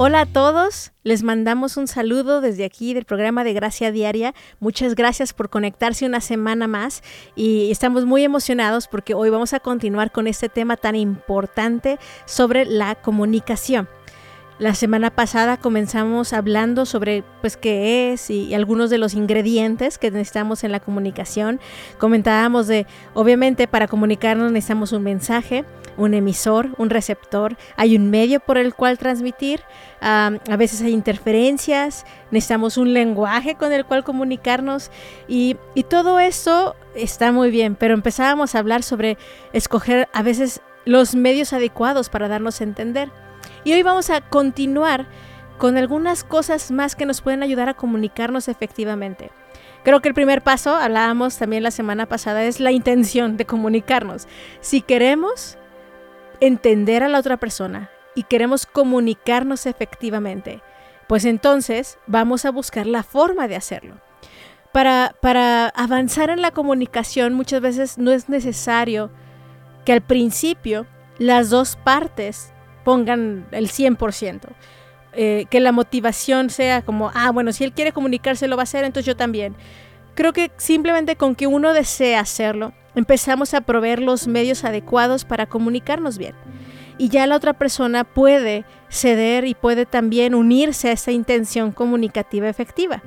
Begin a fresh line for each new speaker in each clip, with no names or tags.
Hola a todos, les mandamos un saludo desde aquí del programa de Gracia Diaria. Muchas gracias por conectarse una semana más y estamos muy emocionados porque hoy vamos a continuar con este tema tan importante sobre la comunicación. La semana pasada comenzamos hablando sobre pues qué es y, algunos de los ingredientes que necesitamos en la comunicación. Comentábamos de, obviamente para comunicarnos necesitamos un mensaje, un emisor, un receptor, hay un medio por el cual transmitir, a veces hay interferencias, necesitamos un lenguaje con el cual comunicarnos y, y todo eso está muy bien, pero empezábamos a hablar sobre escoger a veces los medios adecuados para darnos a entender. Y hoy vamos a continuar con algunas cosas más que nos pueden ayudar a comunicarnos efectivamente. Creo que el primer paso, hablábamos también la semana pasada, es la intención de comunicarnos. Si queremos entender a la otra persona y queremos comunicarnos efectivamente, pues entonces vamos a buscar la forma de hacerlo. Para, para avanzar en la comunicación muchas veces no es necesario que al principio las dos partes pongan el 100%. Eh, que la motivación sea como, ah, bueno, si él quiere comunicarse lo va a hacer, entonces yo también. Creo que simplemente con que uno desea hacerlo, empezamos a proveer los medios adecuados para comunicarnos bien. Y ya la otra persona puede ceder y puede también unirse a esa intención comunicativa efectiva.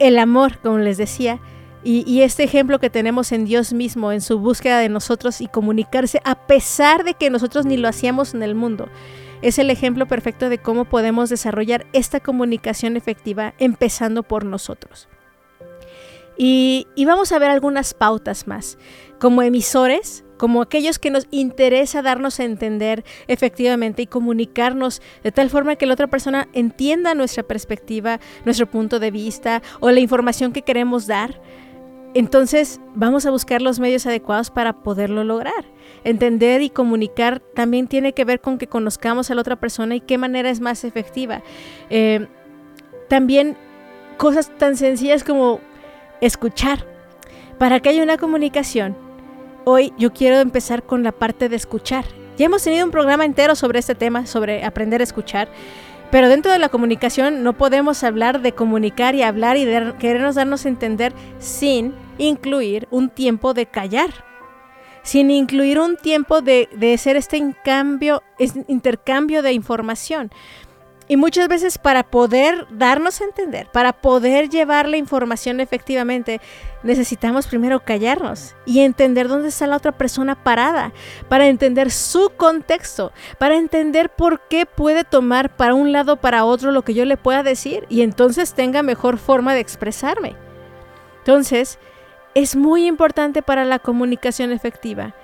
El amor, como les decía, y, este ejemplo que tenemos en Dios mismo, en su búsqueda de nosotros y comunicarse a pesar de que nosotros ni lo hacíamos en el mundo, es el ejemplo perfecto de cómo podemos desarrollar esta comunicación efectiva empezando por nosotros. Y, vamos a ver algunas pautas más. Como emisores, como aquellos que nos interesa darnos a entender efectivamente y comunicarnos de tal forma que la otra persona entienda nuestra perspectiva, nuestro punto de vista o la información que queremos dar entonces vamos a buscar los medios adecuados para poderlo lograr. Entender y comunicar también tiene que ver con que conozcamos a la otra persona y qué manera es más efectiva. Eh, también cosas tan sencillas como escuchar. Para que haya una comunicación, hoy yo quiero empezar con la parte de escuchar. Ya hemos tenido un programa entero sobre este tema, sobre aprender a escuchar. Pero dentro de la comunicación no podemos hablar de comunicar y hablar y de querernos darnos a entender sin incluir un tiempo de callar, sin incluir un tiempo de, hacer este intercambio de información. Y muchas veces para poder darnos a entender, para poder llevar la información efectivamente, necesitamos primero callarnos y entender dónde está la otra persona parada, para entender su contexto, para entender por qué puede tomar para un lado o para otro lo que yo le pueda decir y entonces tenga mejor forma de expresarme. Entonces, es muy importante para la comunicación efectiva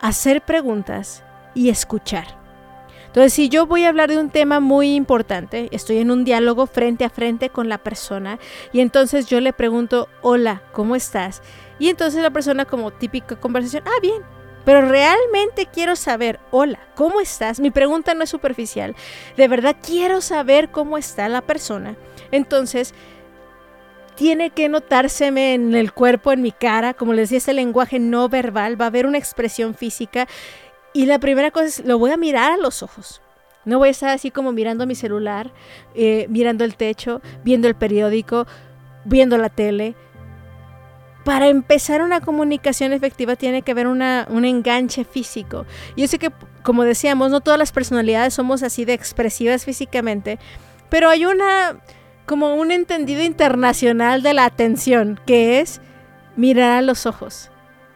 hacer preguntas y escuchar. Entonces, si yo voy a hablar de un tema muy importante, estoy en un diálogo frente a frente con la persona y entonces yo le pregunto, hola, ¿cómo estás? Y entonces la persona como típica conversación, ah, bien, pero realmente quiero saber, hola, ¿cómo estás? Mi pregunta no es superficial, de verdad quiero saber cómo está la persona. Entonces, tiene que notárseme en el cuerpo, en mi cara, como les decía, ese lenguaje no verbal, va a haber una expresión física y la primera cosa es, lo voy a mirar a los ojos. No voy a estar así como mirando mi celular, eh, mirando el techo, viendo el periódico, viendo la tele. Para empezar una comunicación efectiva tiene que haber una, un enganche físico. Yo sé que, como decíamos, no todas las personalidades somos así de expresivas físicamente, pero hay una, como un entendido internacional de la atención, que es mirar a los ojos.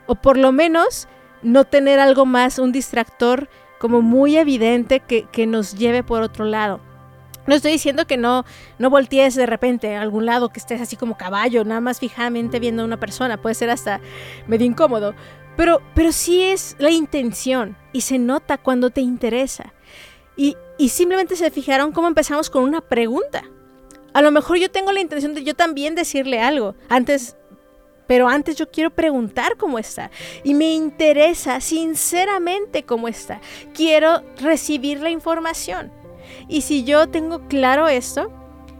O por lo menos no tener algo más, un distractor como muy evidente que, nos lleve por otro lado. No estoy diciendo que no, no voltees de repente a algún lado, que estés así como caballo, nada más fijamente viendo a una persona, puede ser hasta medio incómodo, pero, pero sí es la intención y se nota cuando te interesa. Y, y simplemente se fijaron cómo empezamos con una pregunta. A lo mejor yo tengo la intención de yo también decirle algo. Antes pero antes yo quiero preguntar cómo está. Y me interesa sinceramente cómo está. Quiero recibir la información. Y si yo tengo claro esto,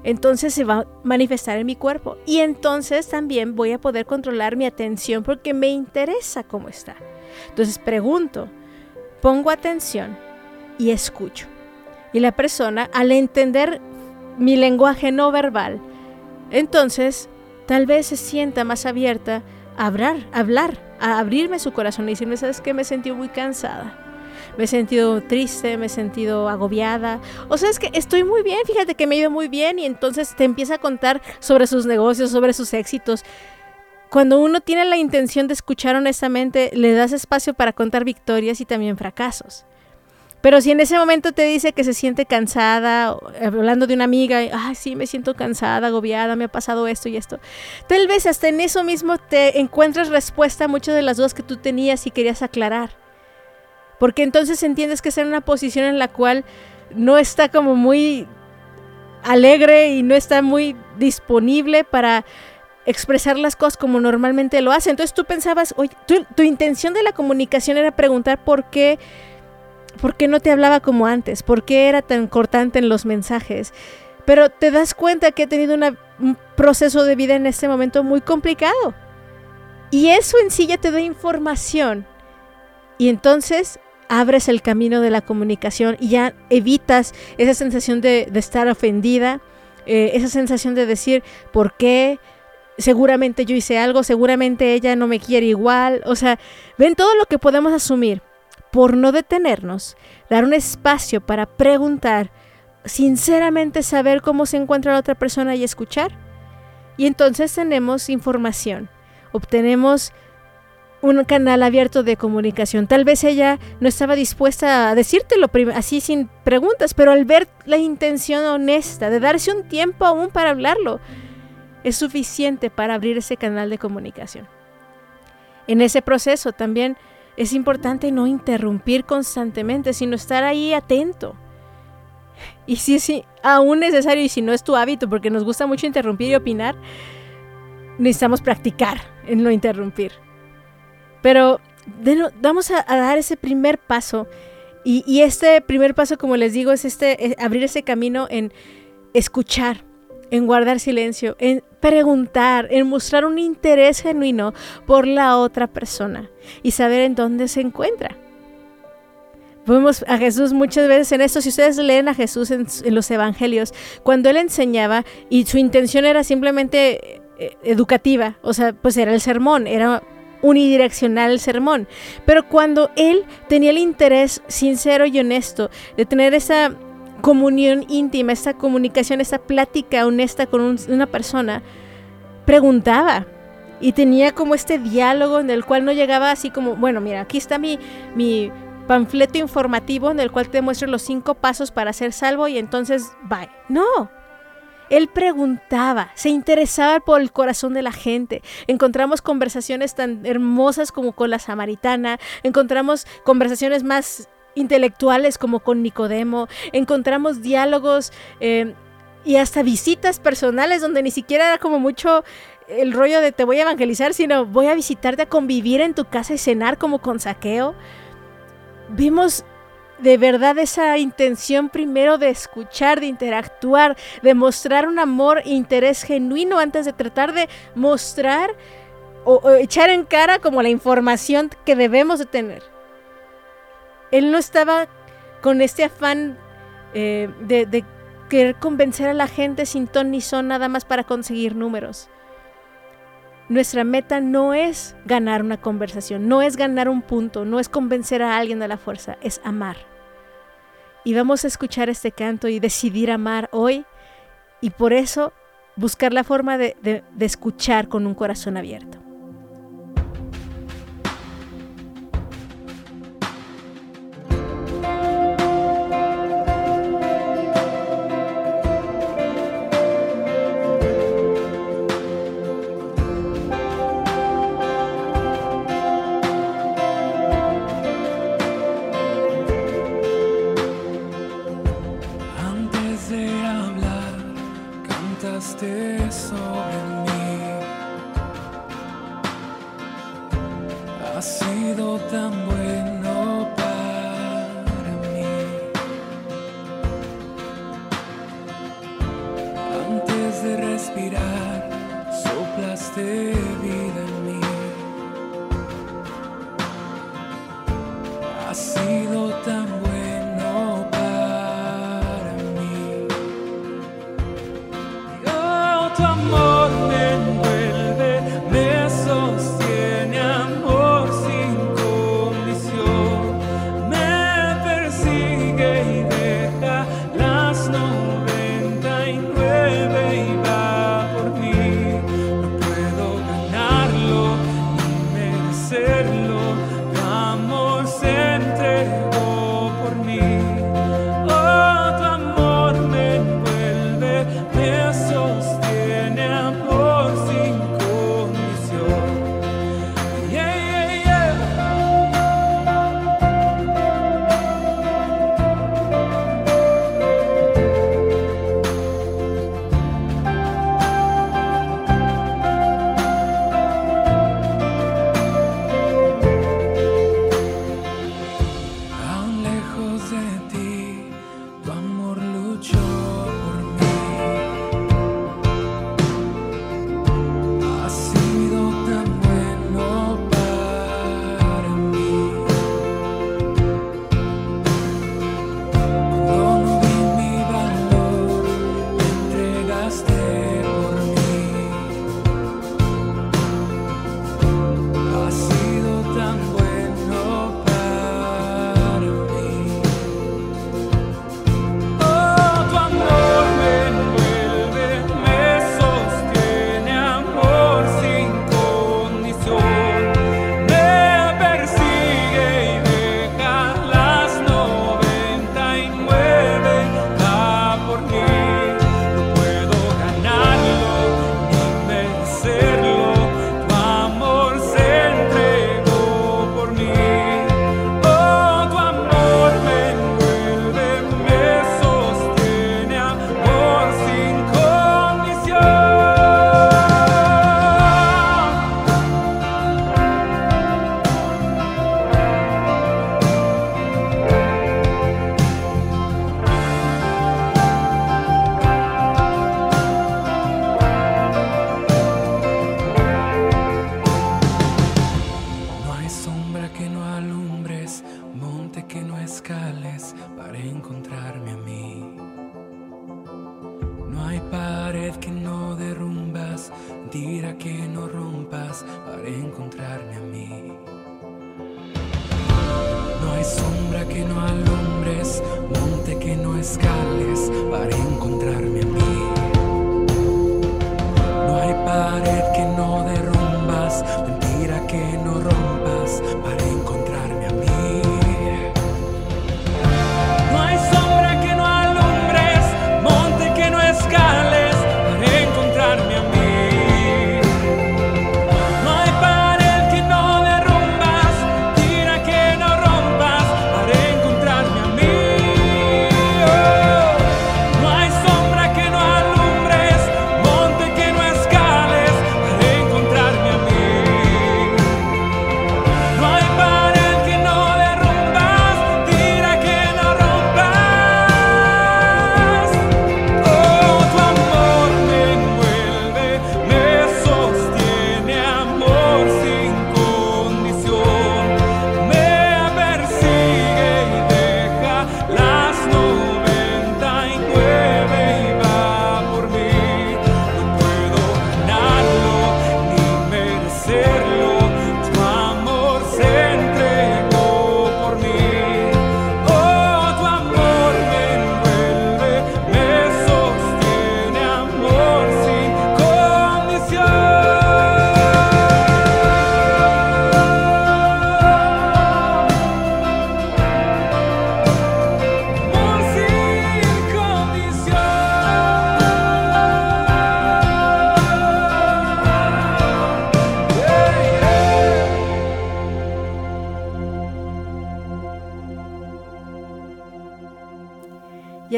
entonces se va a manifestar en mi cuerpo. Y entonces también voy a poder controlar mi atención porque me interesa cómo está. Entonces pregunto, pongo atención y escucho. Y la persona, al entender mi lenguaje no verbal, entonces tal vez se sienta más abierta a hablar, a hablar, a abrirme su corazón y decirme, ¿sabes qué? Me sentí muy cansada. Me he sentido triste, me he sentido agobiada. O sea, es que estoy muy bien, fíjate que me ha ido muy bien y entonces te empieza a contar sobre sus negocios, sobre sus éxitos. Cuando uno tiene la intención de escuchar honestamente, le das espacio para contar victorias y también fracasos. Pero si en ese momento te dice que se siente cansada, hablando de una amiga, ay, sí, me siento cansada, agobiada, me ha pasado esto y esto, tal vez hasta en eso mismo te encuentres respuesta a muchas de las dudas que tú tenías y querías aclarar. Porque entonces entiendes que está en una posición en la cual no está como muy alegre y no está muy disponible para expresar las cosas como normalmente lo hace. Entonces tú pensabas, oye, tu intención de la comunicación era preguntar por qué ¿Por qué no te hablaba como antes? ¿Por qué era tan cortante en los mensajes? Pero te das cuenta que he tenido un proceso de vida en este momento muy complicado. Y eso en sí ya te da información. Y entonces abres el camino de la comunicación y ya evitas esa sensación de, estar ofendida, eh, esa sensación de decir, ¿por qué? Seguramente yo hice algo, seguramente ella no me quiere igual. O sea, ven todo lo que podemos asumir por no detenernos, dar un espacio para preguntar, sinceramente saber cómo se encuentra la otra persona y escuchar. Y entonces tenemos información, obtenemos un canal abierto de comunicación. Tal vez ella no estaba dispuesta a decírtelo así sin preguntas, pero al ver la intención honesta de darse un tiempo aún para hablarlo, es suficiente para abrir ese canal de comunicación. En ese proceso también es importante no interrumpir constantemente, sino estar ahí atento. Y si es aún necesario y si no es tu hábito, porque nos gusta mucho interrumpir y opinar, necesitamos practicar en no interrumpir. Pero vamos a, dar ese primer paso. Y, y, este primer paso, como les digo, es este abrir ese camino en escuchar, en guardar silencio, en preguntar, en mostrar un interés genuino por la otra persona y saber en dónde se encuentra. Vemos a Jesús muchas veces en esto. Si ustedes leen a Jesús en, los evangelios, cuando él enseñaba y su intención era simplemente eh, educativa, o sea, pues era el sermón, era unidireccional el sermón. Pero cuando él tenía el interés sincero y honesto de tener esa comunión íntima, esta comunicación, esta plática honesta con una persona, preguntaba y tenía como este diálogo en el cual no llegaba así como, bueno, mira, aquí está mi, mi panfleto informativo en el cual te muestro los cinco pasos para ser salvo y entonces, bye. No, él preguntaba, se interesaba por el corazón de la gente. Encontramos conversaciones tan hermosas como con la samaritana, encontramos conversaciones más intelectuales como con Nicodemo, encontramos diálogos eh, y hasta visitas personales donde ni siquiera era como mucho el rollo de te voy a evangelizar, sino voy a visitarte a convivir en tu casa y cenar como con saqueo. Vimos de verdad esa intención primero de escuchar, de interactuar, de mostrar un amor e interés genuino antes de tratar de mostrar o, echar en cara como la información que debemos de tener él no estaba con este afán eh, de, querer convencer a la gente sin ton ni son nada más para conseguir números. Nuestra meta no es ganar una conversación, no es ganar un punto, no es convencer a alguien de la fuerza, es amar. Y vamos a escuchar este canto y decidir amar hoy y por eso buscar la forma de escuchar con un corazón abierto.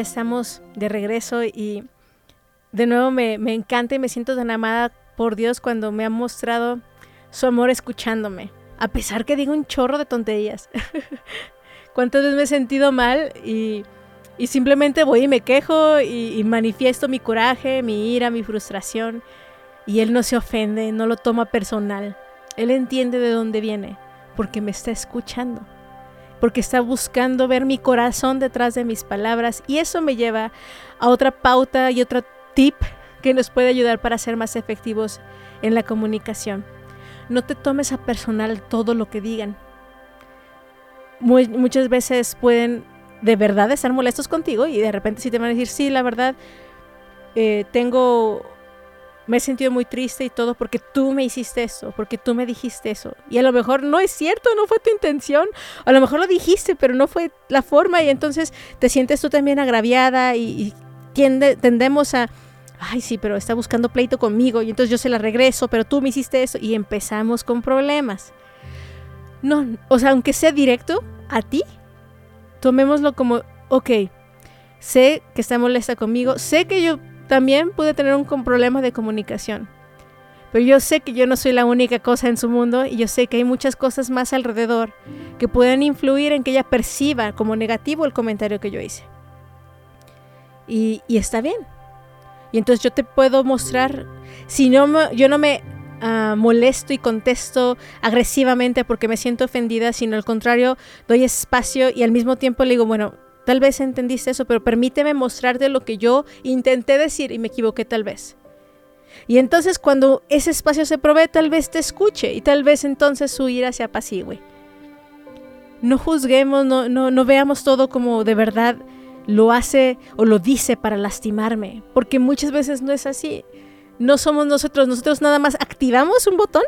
Estamos de regreso y de nuevo me, encanta y me siento tan amada por Dios cuando me ha mostrado su amor escuchándome. a pesar que digo un chorro de tonterías. ¿Cuántas veces me he sentido mal y, simplemente voy y me quejo y, y manifiesto mi coraje, mi ira, mi frustración? Y él no se ofende, no lo toma personal. Él entiende de dónde viene, porque me está escuchando, porque está buscando ver mi corazón detrás de mis palabras. Y eso me lleva a otra pauta y otro tip que nos puede ayudar para ser más efectivos en la comunicación. No te tomes a personal todo lo que digan. muchas veces pueden de verdad estar molestos contigo y de repente sí te van a decir, sí, la verdad, eh, tengo me he sentido muy triste y todo porque tú me hiciste eso, porque tú me dijiste eso. Y a lo mejor no es cierto, no fue tu intención. A lo mejor lo dijiste, pero no fue la forma y entonces te sientes tú también agraviada y, tendemos a, ay sí, pero está buscando pleito conmigo y entonces yo se la regreso, pero tú me hiciste eso y empezamos con problemas. No, o sea, aunque sea directo a ti, tomémoslo como, ok, sé que está molesta conmigo, sé que yo también pude tener un problema de comunicación. Pero yo sé que yo no soy la única cosa en su mundo y yo sé que hay muchas cosas más alrededor que pueden influir en que ella perciba como negativo el comentario que yo hice. Y, está bien. Y entonces yo te puedo mostrar, si no yo no me ah, molesto y contesto agresivamente porque me siento ofendida, sino al contrario, doy espacio y al mismo tiempo le digo, bueno, Tal vez entendiste eso, pero permíteme mostrarte lo que yo intenté decir y me equivoqué tal vez. Y entonces cuando ese espacio se provee, tal vez te escuche y tal vez entonces su ira se apacigüe. No juzguemos, no, no, no veamos todo como de verdad lo hace o lo dice para lastimarme, porque muchas veces no es así. No somos nosotros, nosotros nada más activamos un botón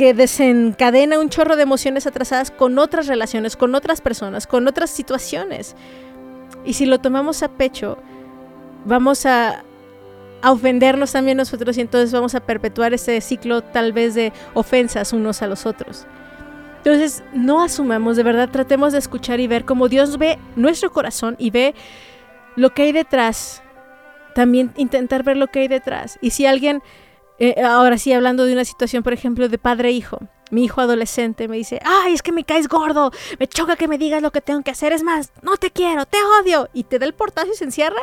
que desencadena un chorro de emociones atrasadas con otras relaciones, con otras personas, con otras situaciones. Y si lo tomamos a pecho, vamos a, ofendernos también nosotros y entonces vamos a perpetuar ese ciclo tal vez de ofensas unos a los otros. Entonces, no asumamos, de verdad, tratemos de escuchar y ver cómo Dios ve nuestro corazón y ve lo que hay detrás. También intentar ver lo que hay detrás. Y si alguien eh, ahora sí, hablando de una situación, por ejemplo, de padre-hijo. E Mi hijo adolescente me dice, ay, es que me caes gordo, me choca que me digas lo que tengo que hacer, es más, no te quiero, te odio. Y te da el portazo y se encierra.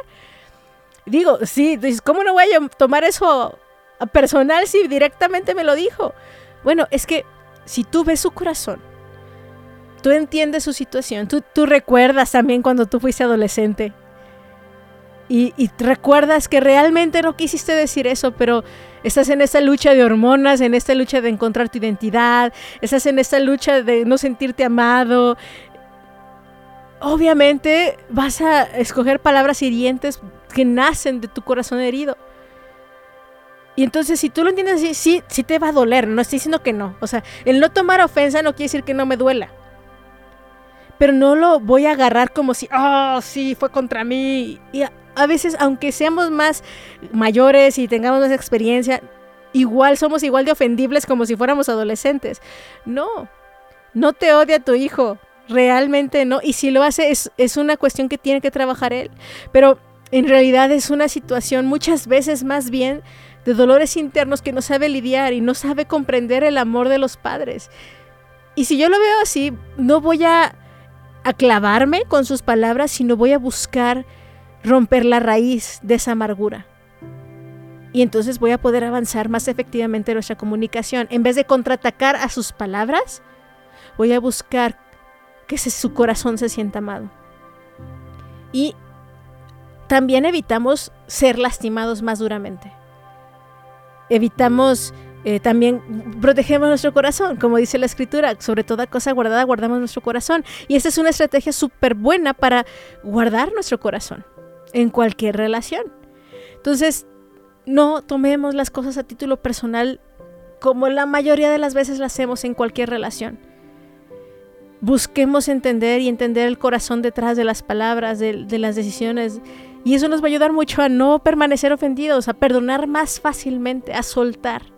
Digo, sí, dices, ¿cómo no voy a tomar eso personal si directamente me lo dijo? Bueno, es que si tú ves su corazón, tú entiendes su situación, tú, tú recuerdas también cuando tú fuiste adolescente. Y, y recuerdas que realmente no quisiste decir eso, pero Estás en esta lucha de hormonas, en esta lucha de encontrar tu identidad, estás en esta lucha de no sentirte amado. Obviamente vas a escoger palabras hirientes que nacen de tu corazón herido. Y entonces, si tú lo entiendes así, sí, te va a doler. No estoy diciendo que no. O sea, el no tomar ofensa no quiere decir que no me duela. Pero no lo voy a agarrar como si, oh, sí, fue contra mí. Y a veces, aunque seamos más mayores y tengamos más experiencia, igual somos igual de ofendibles como si fuéramos adolescentes. No, no te odia tu hijo, realmente no. Y si lo hace es, es una cuestión que tiene que trabajar él. Pero en realidad es una situación muchas veces más bien de dolores internos que no sabe lidiar y no sabe comprender el amor de los padres. Y si yo lo veo así, no voy a, a clavarme con sus palabras, sino voy a buscar romper la raíz de esa amargura. Y entonces voy a poder avanzar más efectivamente en nuestra comunicación. En vez de contraatacar a sus palabras, voy a buscar que su corazón se sienta amado. Y también evitamos ser lastimados más duramente. Evitamos eh, también protegemos nuestro corazón, como dice la escritura, sobre toda cosa guardada guardamos nuestro corazón. Y esa es una estrategia súper buena para guardar nuestro corazón en cualquier relación. Entonces, no tomemos las cosas a título personal como la mayoría de las veces las hacemos en cualquier relación. Busquemos entender y entender el corazón detrás de las palabras, de, las decisiones. Y eso nos va a ayudar mucho a no permanecer ofendidos, a perdonar más fácilmente, a soltar.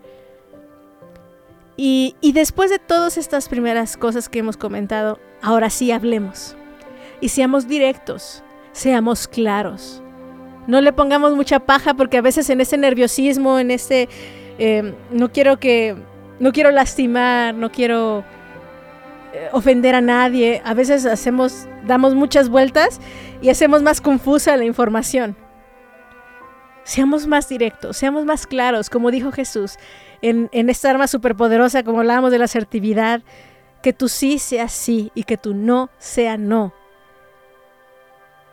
Y, después de todas estas primeras cosas que hemos comentado, ahora sí hablemos. Y seamos directos seamos claros. No le pongamos mucha paja porque a veces en ese nerviosismo, en ese, em, no quiero que no quiero lastimar, no quiero eh, ofender a nadie. A veces hacemos, damos muchas vueltas y hacemos más confusa la información. Seamos más directos, seamos más claros, como dijo Jesús, en, esta arma superpoderosa, como hablábamos de la asertividad, que tu sí sea sí y que tu no sea no.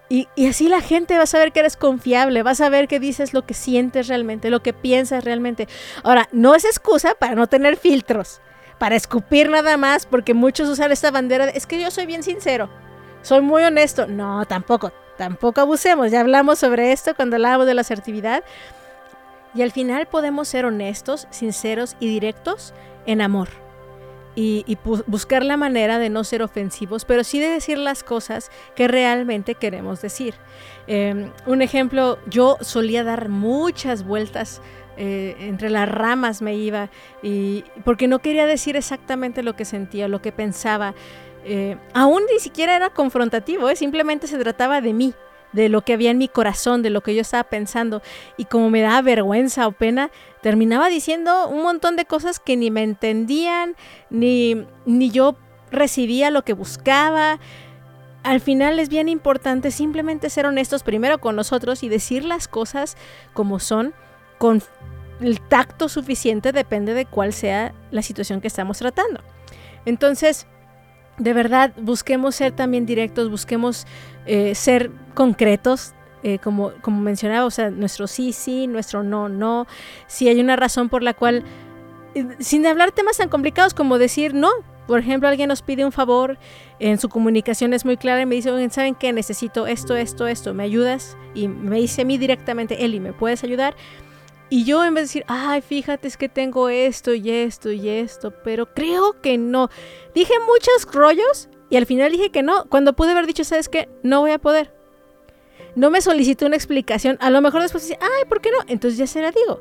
Y, así la gente va a saber que eres confiable, va a saber que dices lo que sientes realmente, lo que piensas realmente. Ahora, no es excusa para no tener filtros, para escupir nada más, porque muchos usan esta bandera es que yo soy bien sincero, soy muy honesto. No, tampoco, tampoco abusemos. Ya hablamos sobre esto cuando hablábamos de la asertividad. Y al final podemos ser honestos, sinceros y directos en amor y, buscar la manera de no ser ofensivos, pero sí de decir las cosas que realmente queremos decir. Em, un ejemplo, yo solía dar muchas vueltas eh, entre las ramas me iba y porque no quería decir exactamente lo que sentía, lo que pensaba. Eh, aún ni siquiera era confrontativo, ¿eh? simplemente se trataba de mí, de lo que había en mi corazón, de lo que yo estaba pensando. Y como me daba vergüenza o pena, terminaba diciendo un montón de cosas que ni me entendían, ni, ni yo recibía lo que buscaba. Al final es bien importante simplemente ser honestos primero con nosotros y decir las cosas como son, con el tacto suficiente, depende de cuál sea la situación que estamos tratando. Entonces, de verdad, busquemos ser también directos, busquemos eh, ser concretos, eh, como, como mencionaba, o sea, nuestro sí, sí, nuestro no, no. Si hay una razón por la cual, eh, sin hablar temas tan complicados como decir no, por ejemplo, alguien nos pide un favor, en su comunicación es muy clara y me dice, ¿saben qué? Necesito esto, esto, esto, ¿me ayudas? Y me dice a mí directamente, Eli, ¿me puedes ayudar? Y yo en vez de decir, ay, fíjate, es que tengo esto y esto y esto, pero creo que no. Dije muchos rollos y al final dije que no, cuando pude haber dicho, ¿sabes qué? No voy a poder. No me solicitó una explicación. A lo mejor después dice, ay, ¿por qué no? Entonces ya se la digo.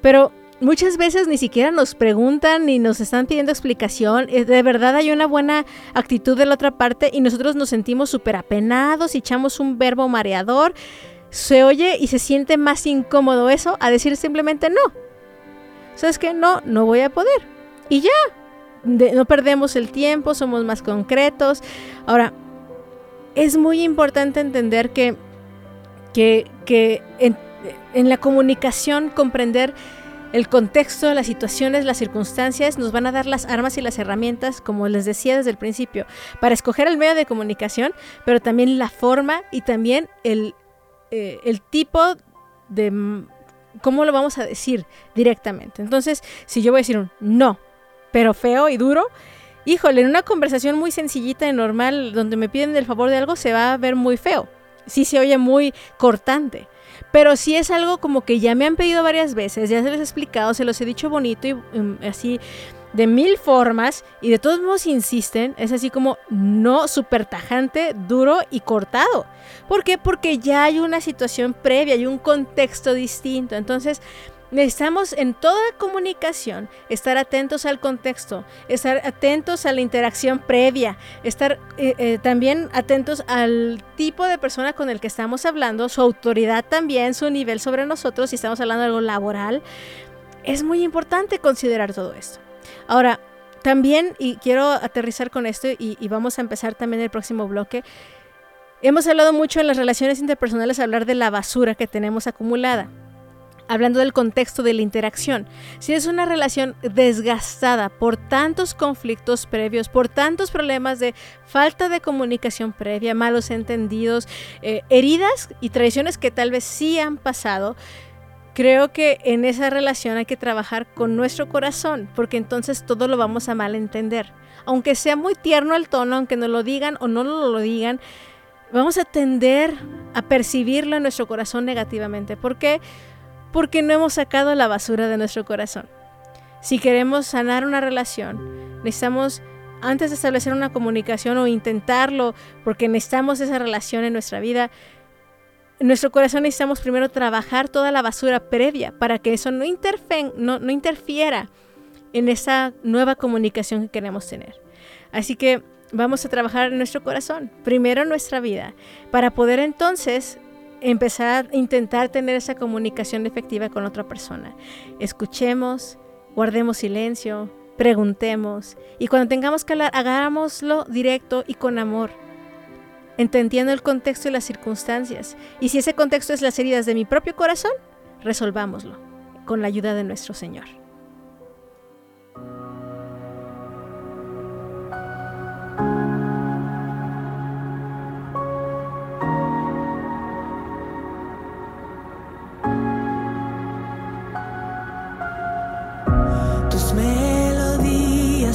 Pero muchas veces ni siquiera nos preguntan ni nos están pidiendo explicación. Eh, de verdad hay una buena actitud de la otra parte y nosotros nos sentimos súper apenados y echamos un verbo mareador se oye y se siente más incómodo eso a decir simplemente no. ¿Sabes qué? No, no voy a poder. Y ya, no perdemos el tiempo, somos más concretos. Ahora, es muy importante entender que, que, en, la comunicación comprender el contexto, las situaciones, las circunstancias nos van a dar las armas y las herramientas, como les decía desde el principio, para escoger el medio de comunicación, pero también la forma y también el, eh, el tipo de... ¿Cómo lo vamos a decir directamente? Entonces, si yo voy a decir un no, pero feo y duro, híjole, en una conversación muy sencillita y normal donde me piden el favor de algo se va a ver muy feo. Sí se oye muy cortante. Pero si es algo como que ya me han pedido varias veces, ya se les he explicado, se los he dicho bonito y um, así de mil formas y de todos modos insisten, es así como no súper tajante, duro y cortado. ¿Por qué? Porque ya hay una situación previa, hay un contexto distinto. Entonces, necesitamos en toda comunicación estar atentos al contexto, estar atentos a la interacción previa, estar eh, eh, también atentos al tipo de persona con el que estamos hablando, su autoridad también, su nivel sobre nosotros, si estamos hablando de algo laboral. Es muy importante considerar todo esto. Ahora, también, y quiero aterrizar con esto y, vamos a empezar también el próximo bloque, hemos hablado mucho en las relaciones interpersonales, hablar de la basura que tenemos acumulada hablando del contexto de la interacción. Si es una relación desgastada por tantos conflictos previos, por tantos problemas de falta de comunicación previa, malos entendidos, eh, heridas y traiciones que tal vez sí han pasado, creo que en esa relación hay que trabajar con nuestro corazón, porque entonces todo lo vamos a malentender. Aunque sea muy tierno el tono, aunque nos lo digan o no nos lo digan, vamos a tender a percibirlo en nuestro corazón negativamente. ¿Por qué? No hemos sacado la basura de nuestro corazón. Si queremos sanar una relación, necesitamos antes de establecer una comunicación o intentarlo, porque necesitamos esa relación en nuestra vida, en nuestro corazón necesitamos primero trabajar toda la basura previa para que eso no, no, no interfiera en esa nueva comunicación que queremos tener. Así que vamos a trabajar en nuestro corazón, primero en nuestra vida, para poder entonces empezar a intentar tener esa comunicación efectiva con otra persona. Escuchemos, guardemos silencio,
preguntemos y cuando tengamos que hablar, hagámoslo directo y con amor, entendiendo el contexto y las circunstancias. Y si ese contexto es las heridas de mi propio corazón, resolvámoslo con la ayuda de nuestro Señor.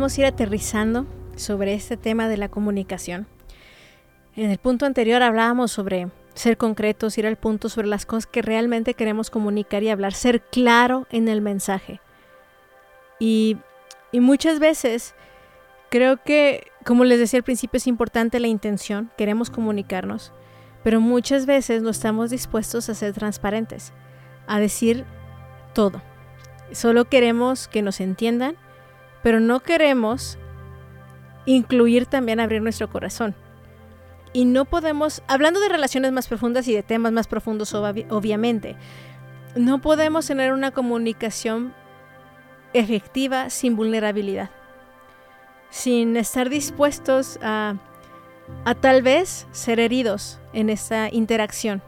vamos a ir aterrizando sobre este tema de la comunicación. En el punto anterior hablábamos sobre ser concretos, ir al punto sobre las cosas que realmente queremos comunicar y hablar, ser claro en el mensaje. Y, y muchas veces creo que, como les decía al principio, es importante la intención, queremos comunicarnos, pero muchas veces no estamos dispuestos a ser transparentes, a decir todo. Solo queremos que nos entiendan, pero no queremos incluir también abrir nuestro corazón. Y no podemos, hablando de relaciones más profundas y de temas más profundos, obviamente, no podemos tener una comunicación efectiva sin vulnerabilidad, sin estar dispuestos a, a tal vez ser heridos en esta interacción.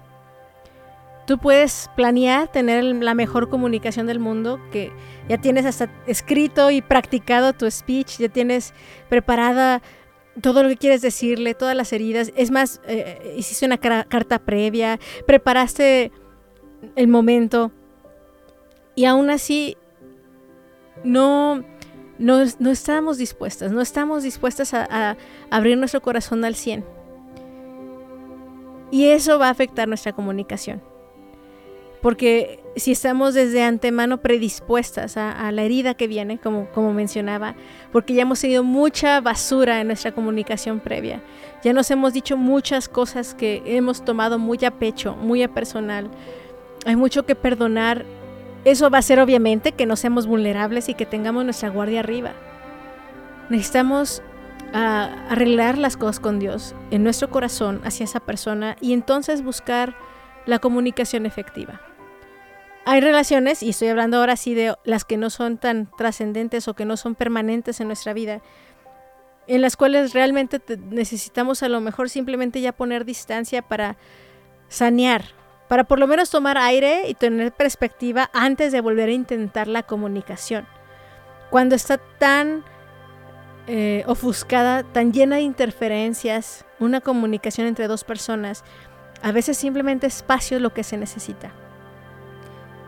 Tú puedes planear tener la mejor comunicación del mundo, que ya tienes hasta escrito y practicado tu speech, ya tienes preparada todo lo que quieres decirle, todas las heridas. Es más, eh, hiciste una carta previa, preparaste el momento y aún así no, no, no estamos dispuestas, no estamos dispuestas a, a abrir nuestro corazón al 100. Y eso va a afectar nuestra comunicación. Porque si estamos desde antemano predispuestas a, la herida que viene, como, como mencionaba, porque ya hemos tenido mucha basura en nuestra comunicación previa, ya nos hemos dicho muchas cosas que hemos tomado muy a pecho, muy a personal, hay mucho que perdonar. Eso va a ser obviamente que no seamos vulnerables y que tengamos nuestra guardia arriba. Necesitamos ah, arreglar las cosas con Dios en nuestro corazón hacia esa persona y entonces buscar la comunicación efectiva hay relaciones, y estoy hablando ahora sí de las que no son tan trascendentes o que no son permanentes en nuestra vida, en las cuales realmente necesitamos a lo mejor simplemente ya poner distancia para sanear, para por lo menos tomar aire y tener perspectiva antes de volver a intentar la comunicación. Cuando está tan eh, ofuscada, tan llena de interferencias, una comunicación entre dos personas, a veces simplemente espacio es lo que se necesita.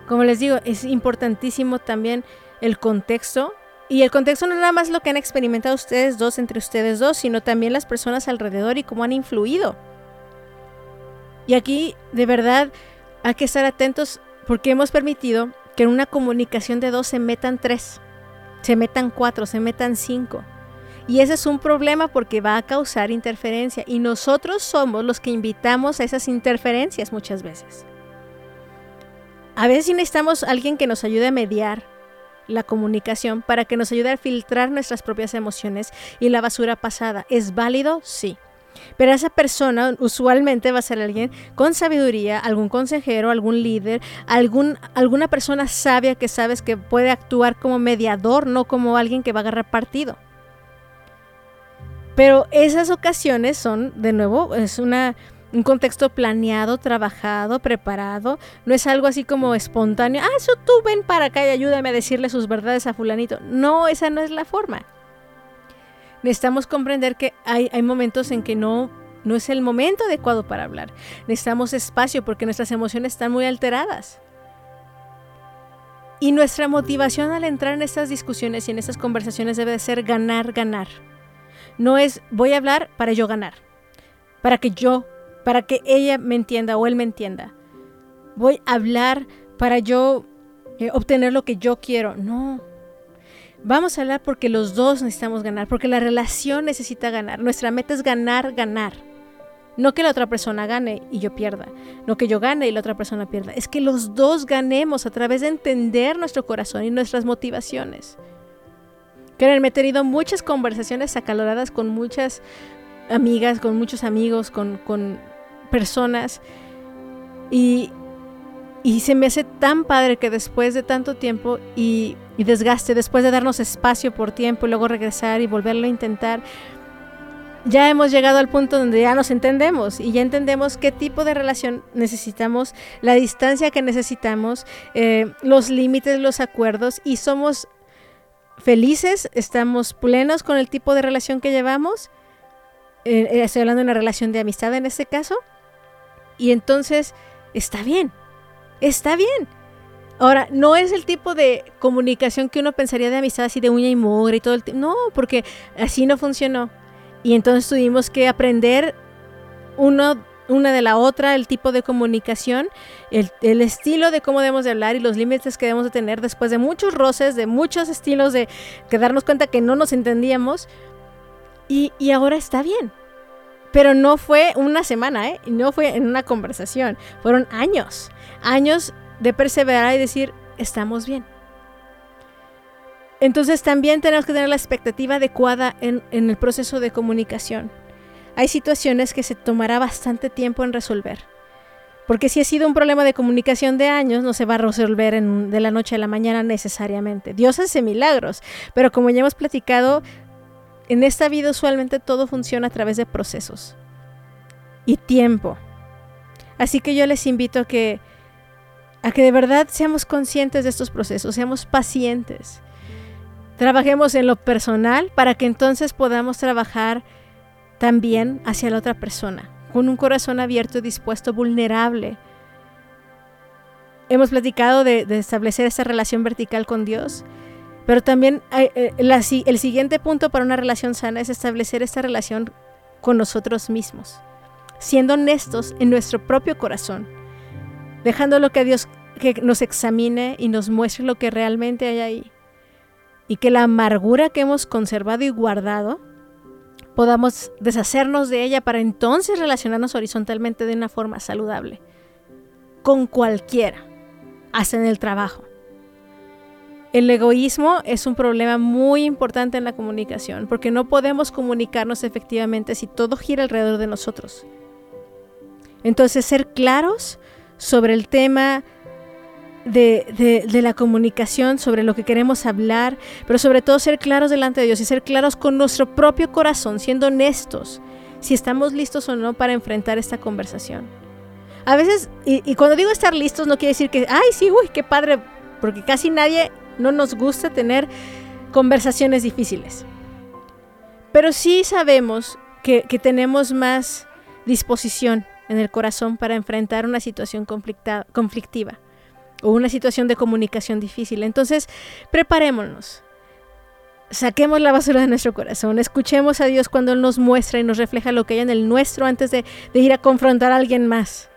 Como les digo, es importantísimo también el contexto. Y el contexto no es nada más lo que han experimentado ustedes dos entre ustedes dos, sino también las personas alrededor y cómo han influido. Y aquí, de verdad, hay que estar atentos porque hemos permitido que en una comunicación de dos se metan tres, se metan cuatro, se metan cinco. Y ese es un problema porque va a causar interferencia y nosotros somos los que invitamos a esas interferencias muchas veces. A veces necesitamos alguien que nos ayude a mediar la comunicación para que nos ayude a filtrar nuestras propias emociones y la basura pasada. ¿Es válido? Sí. Pero esa persona usualmente va a ser alguien con sabiduría, algún consejero, algún líder, algún, alguna persona sabia que sabes que puede actuar como mediador, no como alguien que va a agarrar partido. Pero esas ocasiones son, de nuevo, es una un contexto planeado, trabajado, preparado. No es algo así como espontáneo. Ah, eso tú ven para acá y ayúdame a decirle sus verdades a fulanito. No, esa no es la forma. Necesitamos comprender que hay, hay momentos en que no, no es el momento adecuado para hablar. Necesitamos espacio porque nuestras emociones están muy alteradas. Y nuestra motivación al entrar en estas discusiones y en estas conversaciones debe de ser ganar, ganar. No es voy a hablar para yo ganar, para que yo para que ella me entienda o él me entienda. Voy a hablar para yo eh, obtener lo que yo quiero. No. Vamos a hablar porque los dos necesitamos ganar, porque la relación necesita ganar. Nuestra meta es ganar, ganar. No que la otra persona gane y yo pierda. No que yo gane y la otra persona pierda. Es que los dos ganemos a través de entender nuestro corazón y nuestras motivaciones. Créanme, he tenido muchas conversaciones acaloradas con muchas amigas, con muchos amigos, con, con personas. Y, y se me hace tan padre que después de tanto tiempo y, desgaste, después de darnos espacio por tiempo y luego regresar y volverlo a intentar, ya hemos llegado al punto donde ya nos entendemos y ya entendemos qué tipo de relación necesitamos, la distancia que necesitamos, eh, los límites, los acuerdos y somos felices, estamos plenos con el tipo de relación que llevamos. Eh, eh, estoy hablando de una relación de amistad en este caso y entonces está bien, está bien. Ahora, no es el tipo de comunicación que uno pensaría de amistad así de uña y mugre y todo el tiempo. No, porque así no funcionó. Y entonces tuvimos que aprender uno, una de la otra, el tipo de comunicación, el, el, estilo de cómo debemos de hablar y los límites que debemos de tener después de muchos roces, de muchos estilos, de que darnos cuenta que no nos entendíamos. Y, y ahora está bien. Pero no fue una semana, ¿eh? No fue en una conversación. Fueron años. Años de perseverar y decir, estamos bien. Entonces también tenemos que tener la expectativa adecuada en, en, el proceso de comunicación. Hay situaciones que se tomará bastante tiempo en resolver. Porque si ha sido un problema de comunicación de años, no se va a resolver de la noche a la mañana necesariamente. Dios hace milagros, pero como ya hemos platicado, en esta vida usualmente todo funciona a través de procesos y tiempo. Así que yo les invito a que a que de verdad seamos conscientes de estos procesos, seamos pacientes. Trabajemos en lo personal para que entonces podamos trabajar también hacia la otra persona, con un corazón abierto dispuesto, vulnerable. Hemos platicado de, de establecer esta relación vertical con Dios, pero también eh, el siguiente punto para una relación sana es establecer esta relación con nosotros mismos, siendo honestos en nuestro propio corazón dejándolo que Dios que nos examine y nos muestre lo que realmente hay ahí. Y que la amargura que hemos conservado y guardado podamos deshacernos de ella para entonces relacionarnos horizontalmente de una forma saludable. Con cualquiera, hasta en el trabajo. El egoísmo es un problema muy importante en la comunicación porque no podemos comunicarnos efectivamente si todo gira alrededor de nosotros. Entonces, ser claros sobre el tema de, la comunicación, sobre lo que queremos hablar, pero sobre todo ser claros delante de Dios y ser claros con nuestro propio corazón, siendo honestos, si estamos listos o no para enfrentar esta conversación. A veces, y, y cuando digo estar listos, no quiere decir que, ay, sí, uy, qué padre, porque casi nadie no nos gusta tener conversaciones difíciles. Pero sí sabemos que, que tenemos más disposición en el corazón para enfrentar una situación conflictiva o una situación de comunicación difícil. Entonces, preparémonos. Saquemos la basura de nuestro corazón, escuchemos a Dios cuando Él nos muestra y nos refleja lo que hay en el nuestro antes de, de ir a confrontar a alguien más.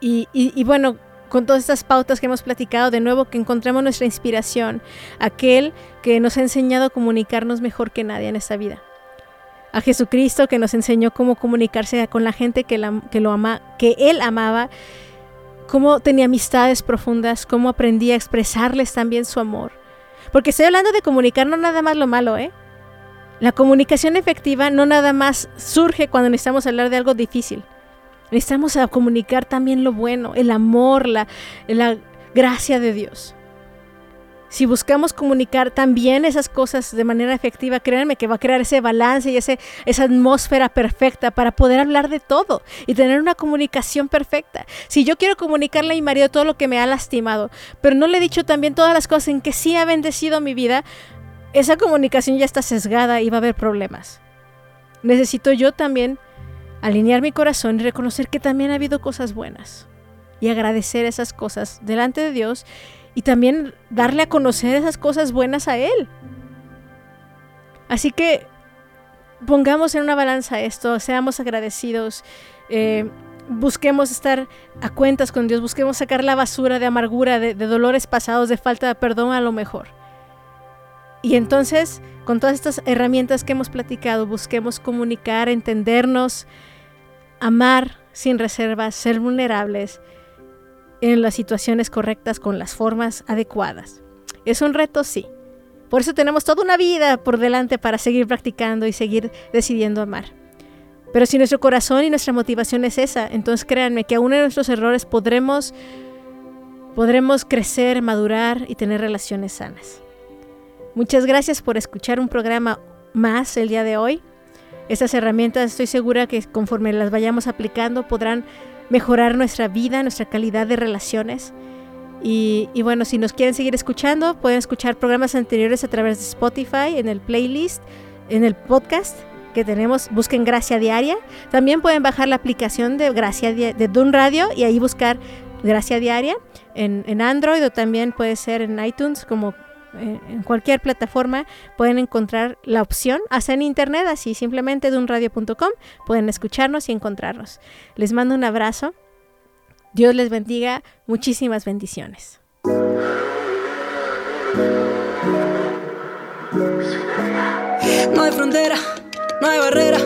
Y, y, y bueno, con todas estas pautas que hemos platicado, de nuevo que encontremos nuestra inspiración, aquel que nos ha enseñado a comunicarnos mejor que nadie en esta vida a Jesucristo que nos enseñó cómo comunicarse con la gente que, lo ama, que Él amaba, cómo tenía amistades profundas, cómo aprendía a expresarles también su amor. Porque estoy hablando de comunicar no nada más lo malo, ¿eh? La comunicación efectiva no nada más surge cuando necesitamos hablar de algo difícil. Necesitamos comunicar también lo bueno, el amor, la, la gracia de Dios. Si buscamos comunicar también esas cosas de manera efectiva, créanme que va a crear ese balance y ese, esa atmósfera perfecta para poder hablar de todo y tener una comunicación perfecta. Si yo quiero comunicarle a mi marido todo lo que me ha lastimado, pero no le he dicho también todas las cosas en que sí ha bendecido mi vida, esa comunicación ya está sesgada y va a haber problemas. Necesito yo también alinear mi corazón y reconocer que también ha habido cosas buenas y agradecer esas cosas delante de Dios y también darle a conocer esas cosas buenas a Él. Así que pongamos en una balanza esto, seamos agradecidos, eh, busquemos estar a cuentas con Dios, busquemos sacar la basura de amargura, de, de dolores pasados, de falta de perdón a lo mejor. Y entonces, con todas estas herramientas que hemos platicado, busquemos comunicar, entendernos, amar sin reservas, ser vulnerables en las situaciones correctas con las formas adecuadas. Es un reto, sí. Por eso tenemos toda una vida por delante para seguir practicando y seguir decidiendo amar. Pero si nuestro corazón y nuestra motivación es esa, entonces créanme que aún en nuestros errores podremos, podremos crecer, madurar y tener relaciones sanas. Muchas gracias por escuchar un programa más el día de hoy. Estas herramientas estoy segura que conforme las vayamos aplicando podrán mejorar nuestra vida, nuestra calidad de relaciones. Y, bueno, si nos quieren seguir escuchando, pueden escuchar programas anteriores a través de Spotify, en el playlist, en el podcast que tenemos, busquen Gracia Diaria. También pueden bajar la aplicación de Gracia de Dun Radio y ahí buscar Gracia Diaria en, Android o también puede ser en iTunes como en cualquier plataforma pueden encontrar la opción, hasta en internet, así simplemente de unradio.com pueden escucharnos y encontrarnos. Les mando un abrazo. Dios les bendiga. Muchísimas bendiciones.
No hay frontera, no hay barrera.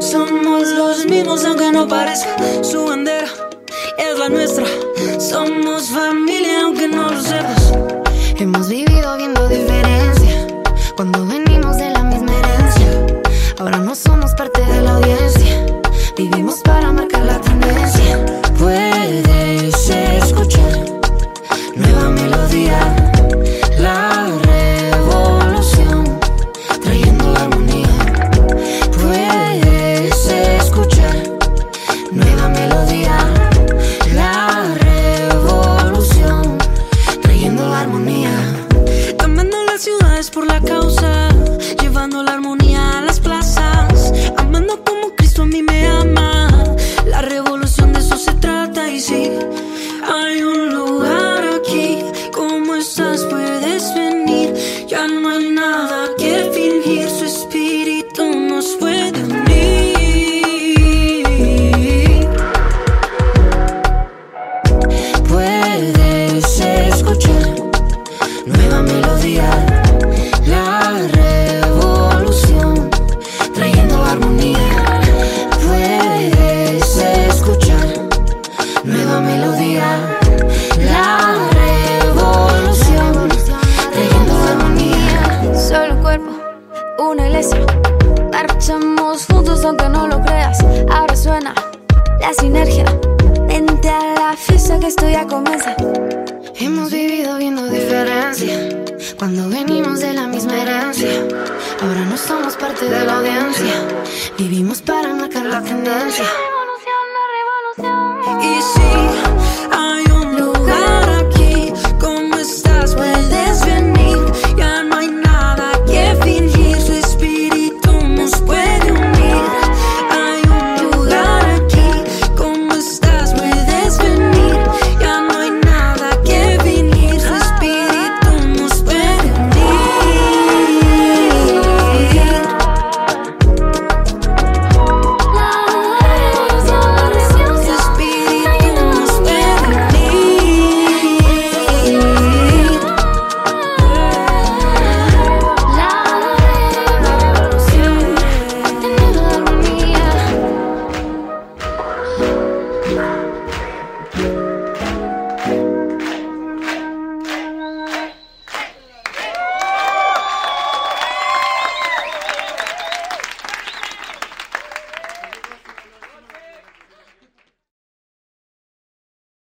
Somos los mismos aunque no parezca. Su bandera es la nuestra. Somos familia aunque no
la sinergia. Vente a la fiesta que esto ya comienza. Hemos vivido viendo diferencia cuando venimos de la misma herencia. Ahora no somos parte de la audiencia. Vivimos para marcar la tendencia.
Y sí, hay un